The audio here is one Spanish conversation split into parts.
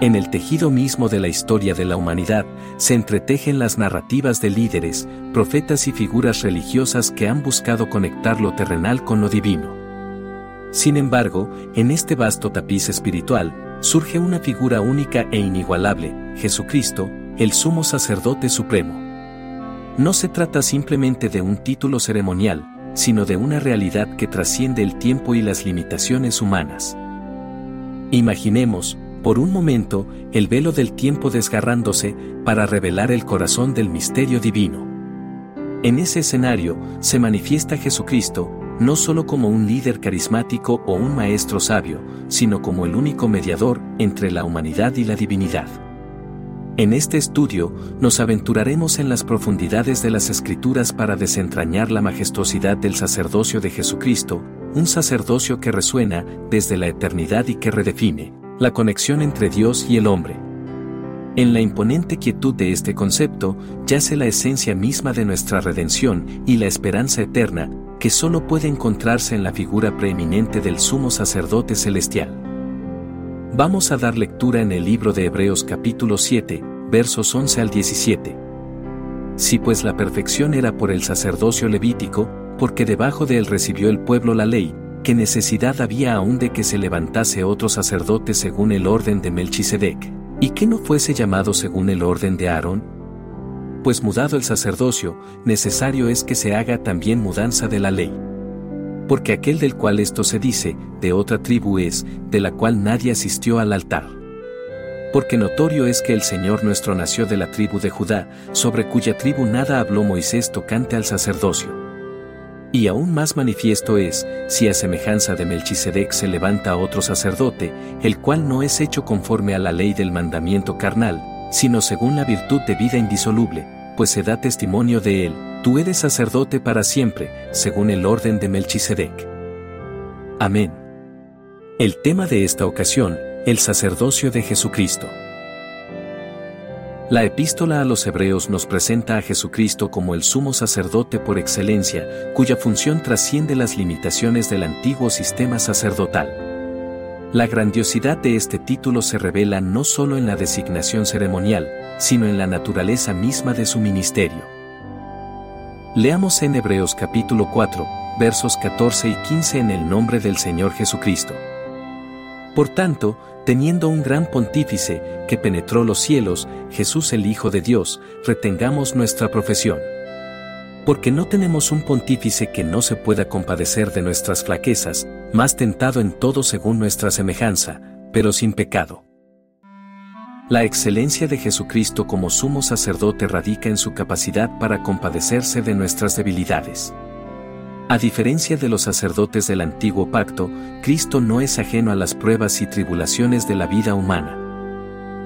En el tejido mismo de la historia de la humanidad se entretejen las narrativas de líderes, profetas y figuras religiosas que han buscado conectar lo terrenal con lo divino. Sin embargo, en este vasto tapiz espiritual, surge una figura única e inigualable, Jesucristo, el sumo sacerdote supremo. No se trata simplemente de un título ceremonial, sino de una realidad que trasciende el tiempo y las limitaciones humanas. Imaginemos, por un momento, el velo del tiempo desgarrándose para revelar el corazón del misterio divino. En ese escenario se manifiesta Jesucristo, no solo como un líder carismático o un maestro sabio, sino como el único mediador entre la humanidad y la divinidad. En este estudio nos aventuraremos en las profundidades de las escrituras para desentrañar la majestuosidad del sacerdocio de Jesucristo, un sacerdocio que resuena desde la eternidad y que redefine, la conexión entre Dios y el hombre. En la imponente quietud de este concepto yace la esencia misma de nuestra redención y la esperanza eterna, que solo puede encontrarse en la figura preeminente del sumo sacerdote celestial. Vamos a dar lectura en el libro de Hebreos capítulo 7, versos 11 al 17. Si pues la perfección era por el sacerdocio levítico, porque debajo de él recibió el pueblo la ley, ¿qué necesidad había aún de que se levantase otro sacerdote según el orden de Melchisedec? ¿Y que no fuese llamado según el orden de Aarón? Pues mudado el sacerdocio, necesario es que se haga también mudanza de la ley. Porque aquel del cual esto se dice, de otra tribu es, de la cual nadie asistió al altar. Porque notorio es que el Señor nuestro nació de la tribu de Judá, sobre cuya tribu nada habló Moisés tocante al sacerdocio y aún más manifiesto es, si a semejanza de Melchisedec se levanta otro sacerdote, el cual no es hecho conforme a la ley del mandamiento carnal, sino según la virtud de vida indisoluble, pues se da testimonio de él, tú eres sacerdote para siempre, según el orden de Melchisedec. Amén. El tema de esta ocasión, el sacerdocio de Jesucristo. La epístola a los hebreos nos presenta a Jesucristo como el sumo sacerdote por excelencia, cuya función trasciende las limitaciones del antiguo sistema sacerdotal. La grandiosidad de este título se revela no solo en la designación ceremonial, sino en la naturaleza misma de su ministerio. Leamos en Hebreos capítulo 4, versos 14 y 15 en el nombre del Señor Jesucristo. Por tanto, teniendo un gran pontífice que penetró los cielos, Jesús el Hijo de Dios, retengamos nuestra profesión. Porque no tenemos un pontífice que no se pueda compadecer de nuestras flaquezas, más tentado en todo según nuestra semejanza, pero sin pecado. La excelencia de Jesucristo como sumo sacerdote radica en su capacidad para compadecerse de nuestras debilidades. A diferencia de los sacerdotes del antiguo pacto, Cristo no es ajeno a las pruebas y tribulaciones de la vida humana.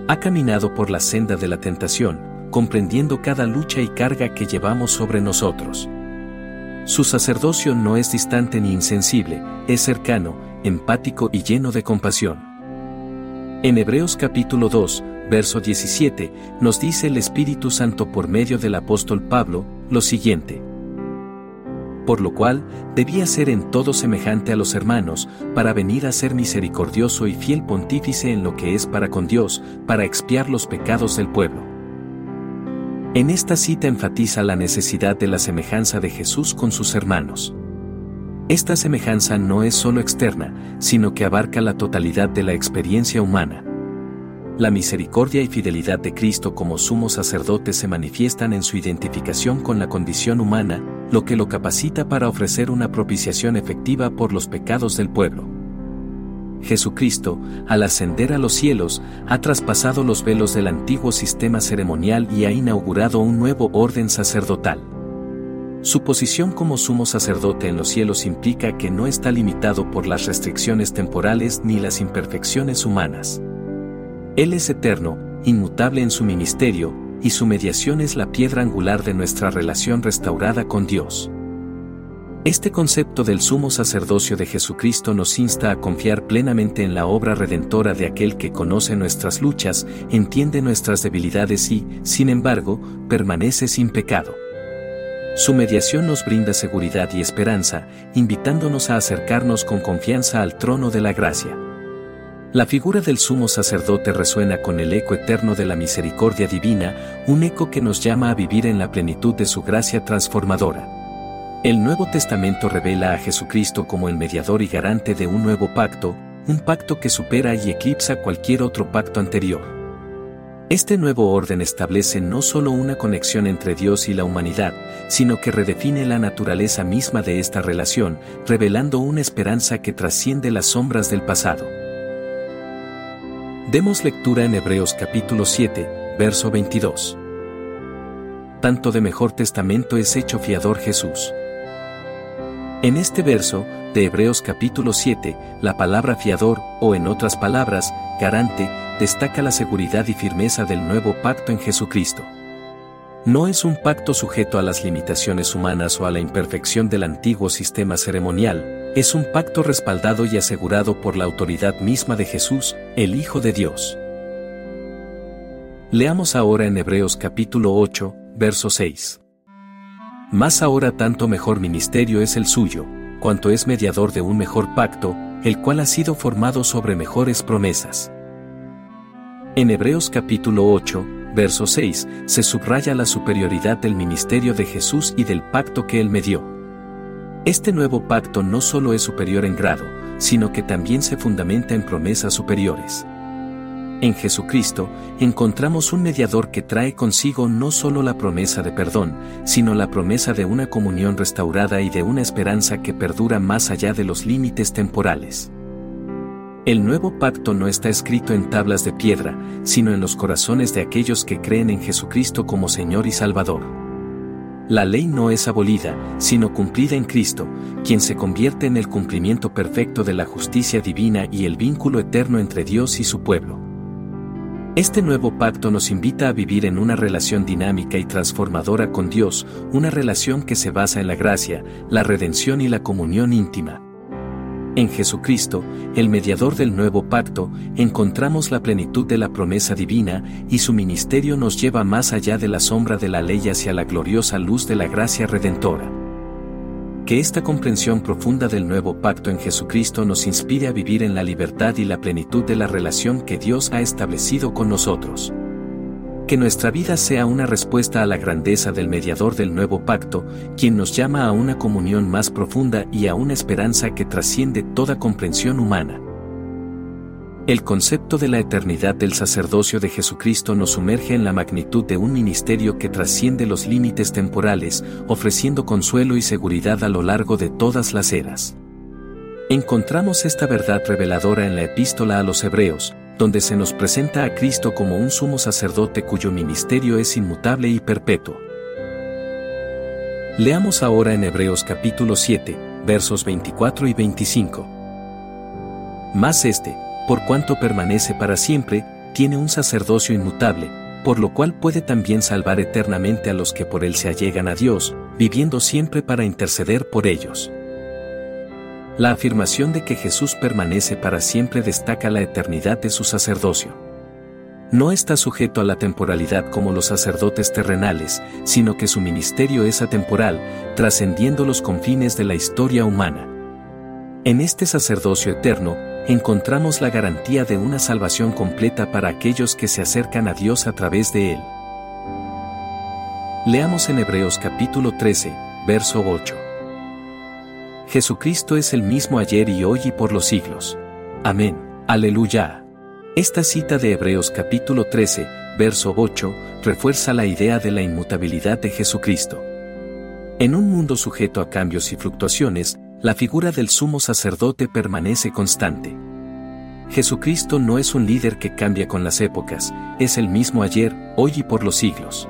Ha caminado por la senda de la tentación, comprendiendo cada lucha y carga que llevamos sobre nosotros. Su sacerdocio no es distante ni insensible, es cercano, empático y lleno de compasión. En Hebreos capítulo 2, verso 17, nos dice el Espíritu Santo por medio del apóstol Pablo, lo siguiente. Por lo cual, debía ser en todo semejante a los hermanos, para venir a ser misericordioso y fiel pontífice en lo que es para con Dios, para expiar los pecados del pueblo. En esta cita enfatiza la necesidad de la semejanza de Jesús con sus hermanos. Esta semejanza no es solo externa, sino que abarca la totalidad de la experiencia humana. La misericordia y fidelidad de Cristo como sumo sacerdote se manifiestan en su identificación con la condición humana, lo que lo capacita para ofrecer una propiciación efectiva por los pecados del pueblo. Jesucristo, al ascender a los cielos, ha traspasado los velos del antiguo sistema ceremonial y ha inaugurado un nuevo orden sacerdotal. Su posición como sumo sacerdote en los cielos implica que no está limitado por las restricciones temporales ni las imperfecciones humanas. Él es eterno, inmutable en su ministerio, y su mediación es la piedra angular de nuestra relación restaurada con Dios. Este concepto del sumo sacerdocio de Jesucristo nos insta a confiar plenamente en la obra redentora de aquel que conoce nuestras luchas, entiende nuestras debilidades y, sin embargo, permanece sin pecado. Su mediación nos brinda seguridad y esperanza, invitándonos a acercarnos con confianza al trono de la gracia. La figura del sumo sacerdote resuena con el eco eterno de la misericordia divina, un eco que nos llama a vivir en la plenitud de su gracia transformadora. El Nuevo Testamento revela a Jesucristo como el mediador y garante de un nuevo pacto, un pacto que supera y eclipsa cualquier otro pacto anterior. Este nuevo orden establece no solo una conexión entre Dios y la humanidad, sino que redefine la naturaleza misma de esta relación, revelando una esperanza que trasciende las sombras del pasado. Demos lectura en Hebreos capítulo 7, verso 22. Tanto de mejor testamento es hecho fiador Jesús. En este verso, de Hebreos capítulo 7, la palabra fiador, o en otras palabras, garante, destaca la seguridad y firmeza del nuevo pacto en Jesucristo. No es un pacto sujeto a las limitaciones humanas o a la imperfección del antiguo sistema ceremonial, es un pacto respaldado y asegurado por la autoridad misma de Jesús, el Hijo de Dios. Leamos ahora en Hebreos capítulo 8, verso 6. Más ahora tanto mejor ministerio es el suyo, cuanto es mediador de un mejor pacto, el cual ha sido formado sobre mejores promesas. En Hebreos capítulo 8, verso 6, se subraya la superioridad del ministerio de Jesús y del pacto que él medió. Este nuevo pacto no solo es superior en grado, sino que también se fundamenta en promesas superiores. En Jesucristo encontramos un mediador que trae consigo no solo la promesa de perdón, sino la promesa de una comunión restaurada y de una esperanza que perdura más allá de los límites temporales. El nuevo pacto no está escrito en tablas de piedra, sino en los corazones de aquellos que creen en Jesucristo como Señor y Salvador. La ley no es abolida, sino cumplida en Cristo, quien se convierte en el cumplimiento perfecto de la justicia divina y el vínculo eterno entre Dios y su pueblo. Este nuevo pacto nos invita a vivir en una relación dinámica y transformadora con Dios, una relación que se basa en la gracia, la redención y la comunión íntima. En Jesucristo, el mediador del nuevo pacto, encontramos la plenitud de la promesa divina y su ministerio nos lleva más allá de la sombra de la ley hacia la gloriosa luz de la gracia redentora. Que esta comprensión profunda del nuevo pacto en Jesucristo nos inspire a vivir en la libertad y la plenitud de la relación que Dios ha establecido con nosotros. Que nuestra vida sea una respuesta a la grandeza del mediador del nuevo pacto, quien nos llama a una comunión más profunda y a una esperanza que trasciende toda comprensión humana. El concepto de la eternidad del sacerdocio de Jesucristo nos sumerge en la magnitud de un ministerio que trasciende los límites temporales, ofreciendo consuelo y seguridad a lo largo de todas las eras. Encontramos esta verdad reveladora en la epístola a los Hebreos, donde se nos presenta a Cristo como un sumo sacerdote cuyo ministerio es inmutable y perpetuo. Leamos ahora en Hebreos capítulo 7, versos 24 y 25. Mas este, por cuanto permanece para siempre, tiene un sacerdocio inmutable, por lo cual puede también salvar eternamente a los que por él se allegan a Dios, viviendo siempre para interceder por ellos. La afirmación de que Jesús permanece para siempre destaca la eternidad de su sacerdocio. No está sujeto a la temporalidad como los sacerdotes terrenales, sino que su ministerio es atemporal, trascendiendo los confines de la historia humana. En este sacerdocio eterno, encontramos la garantía de una salvación completa para aquellos que se acercan a Dios a través de Él. Leamos en Hebreos capítulo 13, verso 8. Jesucristo es el mismo ayer y hoy y por los siglos. Amén. Aleluya. Esta cita de Hebreos capítulo 13, verso 8, refuerza la idea de la inmutabilidad de Jesucristo. En un mundo sujeto a cambios y fluctuaciones, la figura del sumo sacerdote permanece constante. Jesucristo no es un líder que cambia con las épocas, es el mismo ayer, hoy y por los siglos.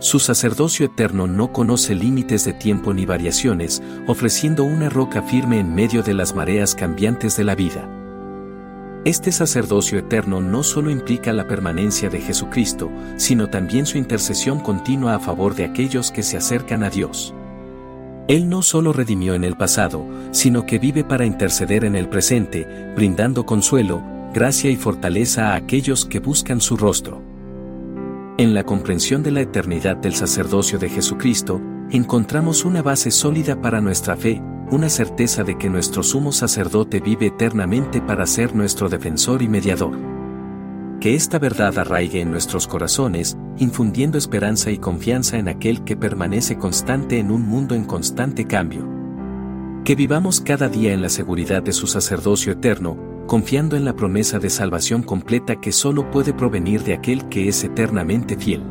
Su sacerdocio eterno no conoce límites de tiempo ni variaciones, ofreciendo una roca firme en medio de las mareas cambiantes de la vida. Este sacerdocio eterno no solo implica la permanencia de Jesucristo, sino también su intercesión continua a favor de aquellos que se acercan a Dios. Él no solo redimió en el pasado, sino que vive para interceder en el presente, brindando consuelo, gracia y fortaleza a aquellos que buscan su rostro. En la comprensión de la eternidad del sacerdocio de Jesucristo, encontramos una base sólida para nuestra fe, una certeza de que nuestro sumo sacerdote vive eternamente para ser nuestro defensor y mediador que esta verdad arraigue en nuestros corazones, infundiendo esperanza y confianza en aquel que permanece constante en un mundo en constante cambio. Que vivamos cada día en la seguridad de su sacerdocio eterno, confiando en la promesa de salvación completa que solo puede provenir de aquel que es eternamente fiel.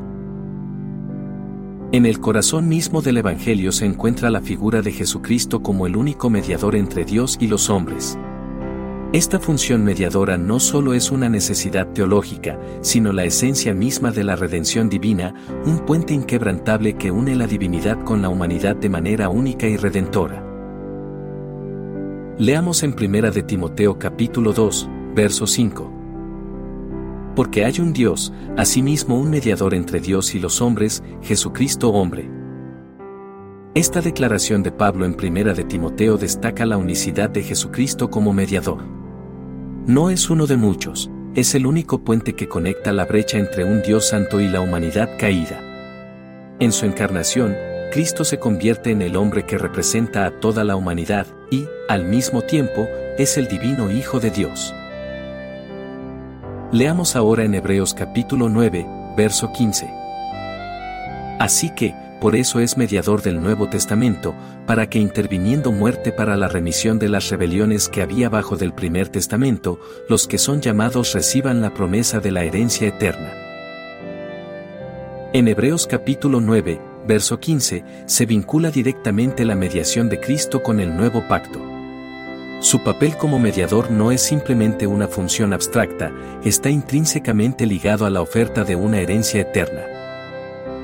En el corazón mismo del Evangelio se encuentra la figura de Jesucristo como el único mediador entre Dios y los hombres. Esta función mediadora no solo es una necesidad teológica, sino la esencia misma de la redención divina, un puente inquebrantable que une la divinidad con la humanidad de manera única y redentora. Leamos en Primera de Timoteo capítulo 2, verso 5. Porque hay un Dios, asimismo un mediador entre Dios y los hombres, Jesucristo hombre. Esta declaración de Pablo en Primera de Timoteo destaca la unicidad de Jesucristo como mediador. No es uno de muchos, es el único puente que conecta la brecha entre un Dios santo y la humanidad caída. En su encarnación, Cristo se convierte en el hombre que representa a toda la humanidad y, al mismo tiempo, es el divino Hijo de Dios. Leamos ahora en Hebreos capítulo 9, verso 15. Así que, por eso es mediador del Nuevo Testamento, para que interviniendo muerte para la remisión de las rebeliones que había bajo del primer testamento, los que son llamados reciban la promesa de la herencia eterna. En Hebreos capítulo 9, verso 15, se vincula directamente la mediación de Cristo con el nuevo pacto. Su papel como mediador no es simplemente una función abstracta, está intrínsecamente ligado a la oferta de una herencia eterna.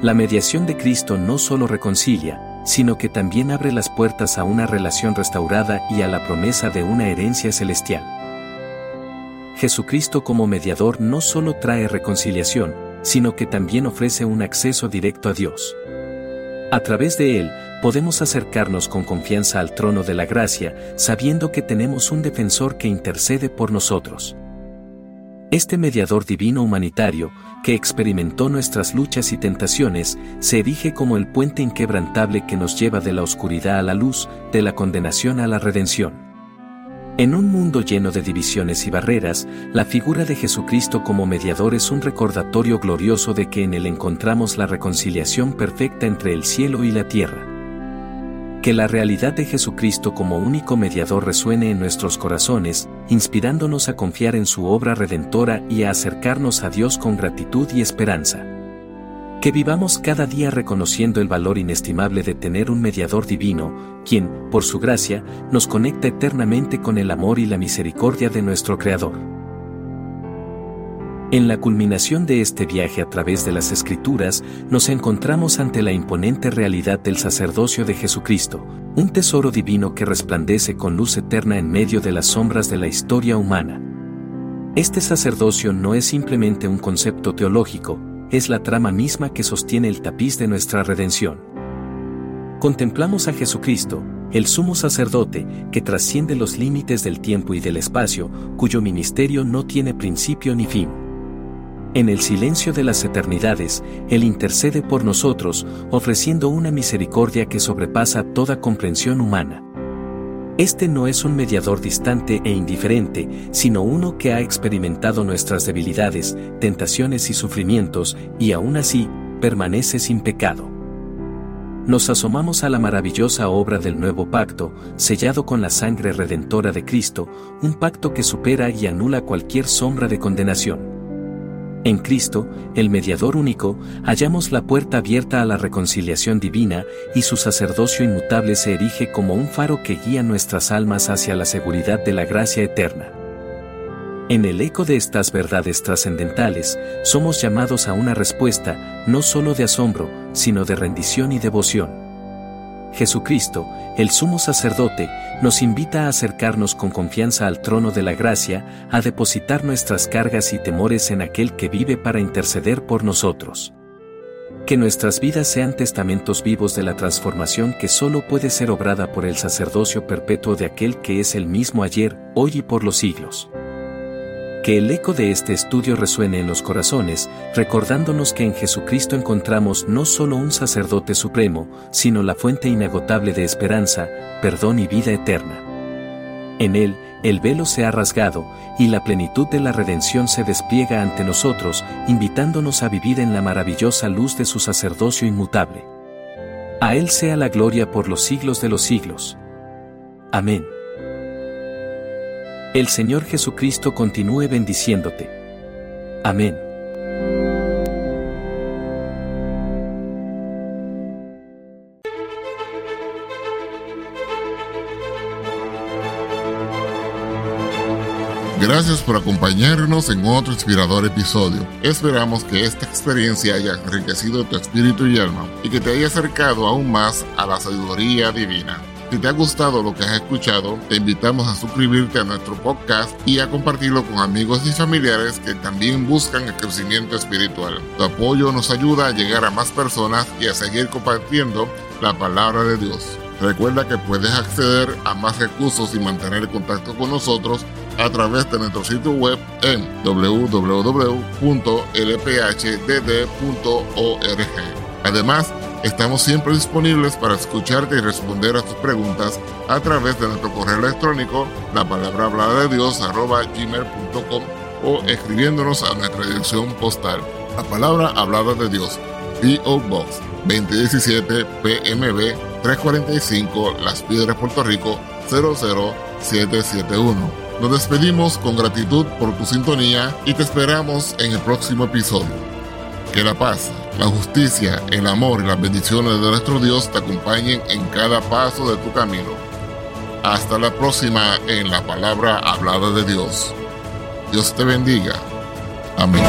La mediación de Cristo no solo reconcilia, sino que también abre las puertas a una relación restaurada y a la promesa de una herencia celestial. Jesucristo como mediador no solo trae reconciliación, sino que también ofrece un acceso directo a Dios. A través de él, podemos acercarnos con confianza al trono de la gracia, sabiendo que tenemos un defensor que intercede por nosotros. Este mediador divino humanitario, que experimentó nuestras luchas y tentaciones, se erige como el puente inquebrantable que nos lleva de la oscuridad a la luz, de la condenación a la redención. En un mundo lleno de divisiones y barreras, la figura de Jesucristo como mediador es un recordatorio glorioso de que en Él encontramos la reconciliación perfecta entre el cielo y la tierra que la realidad de Jesucristo como único mediador resuene en nuestros corazones, inspirándonos a confiar en su obra redentora y a acercarnos a Dios con gratitud y esperanza. Que vivamos cada día reconociendo el valor inestimable de tener un mediador divino, quien, por su gracia, nos conecta eternamente con el amor y la misericordia de nuestro Creador. En la culminación de este viaje a través de las Escrituras, nos encontramos ante la imponente realidad del sacerdocio de Jesucristo, un tesoro divino que resplandece con luz eterna en medio de las sombras de la historia humana. Este sacerdocio no es simplemente un concepto teológico, es la trama misma que sostiene el tapiz de nuestra redención. Contemplamos a Jesucristo, el sumo sacerdote, que trasciende los límites del tiempo y del espacio, cuyo ministerio no tiene principio ni fin. En el silencio de las eternidades, Él intercede por nosotros, ofreciendo una misericordia que sobrepasa toda comprensión humana. Este no es un mediador distante e indiferente, sino uno que ha experimentado nuestras debilidades, tentaciones y sufrimientos, y aún así, permanece sin pecado. Nos asomamos a la maravillosa obra del nuevo pacto, sellado con la sangre redentora de Cristo, un pacto que supera y anula cualquier sombra de condenación. En Cristo, el mediador único, hallamos la puerta abierta a la reconciliación divina y su sacerdocio inmutable se erige como un faro que guía nuestras almas hacia la seguridad de la gracia eterna. En el eco de estas verdades trascendentales, somos llamados a una respuesta, no solo de asombro, sino de rendición y devoción. Jesucristo, el sumo sacerdote, nos invita a acercarnos con confianza al trono de la gracia, a depositar nuestras cargas y temores en aquel que vive para interceder por nosotros. Que nuestras vidas sean testamentos vivos de la transformación que solo puede ser obrada por el sacerdocio perpetuo de aquel que es el mismo ayer, hoy y por los siglos. Que el eco de este estudio resuene en los corazones, recordándonos que en Jesucristo encontramos no solo un sacerdote supremo, sino la fuente inagotable de esperanza, perdón y vida eterna. En Él, el velo se ha rasgado, y la plenitud de la redención se despliega ante nosotros, invitándonos a vivir en la maravillosa luz de su sacerdocio inmutable. A Él sea la gloria por los siglos de los siglos. Amén. El Señor Jesucristo continúe bendiciéndote. Amén. Gracias por acompañarnos en otro inspirador episodio. Esperamos que esta experiencia haya enriquecido tu espíritu y alma y que te haya acercado aún más a la sabiduría divina. Si te ha gustado lo que has escuchado, te invitamos a suscribirte a nuestro podcast y a compartirlo con amigos y familiares que también buscan el crecimiento espiritual. Tu apoyo nos ayuda a llegar a más personas y a seguir compartiendo la palabra de Dios. Recuerda que puedes acceder a más recursos y mantener contacto con nosotros a través de nuestro sitio web en www.lphdd.org. Además, Estamos siempre disponibles para escucharte y responder a tus preguntas a través de nuestro correo electrónico, la palabra hablada de Dios, arroba gmail.com o escribiéndonos a nuestra dirección postal, la palabra hablada de Dios, P.O. Box 2017 PMB 345 Las Piedras, Puerto Rico 00771. Nos despedimos con gratitud por tu sintonía y te esperamos en el próximo episodio. Que la paz, la justicia, el amor y las bendiciones de nuestro Dios te acompañen en cada paso de tu camino. Hasta la próxima en la palabra hablada de Dios. Dios te bendiga. Amén.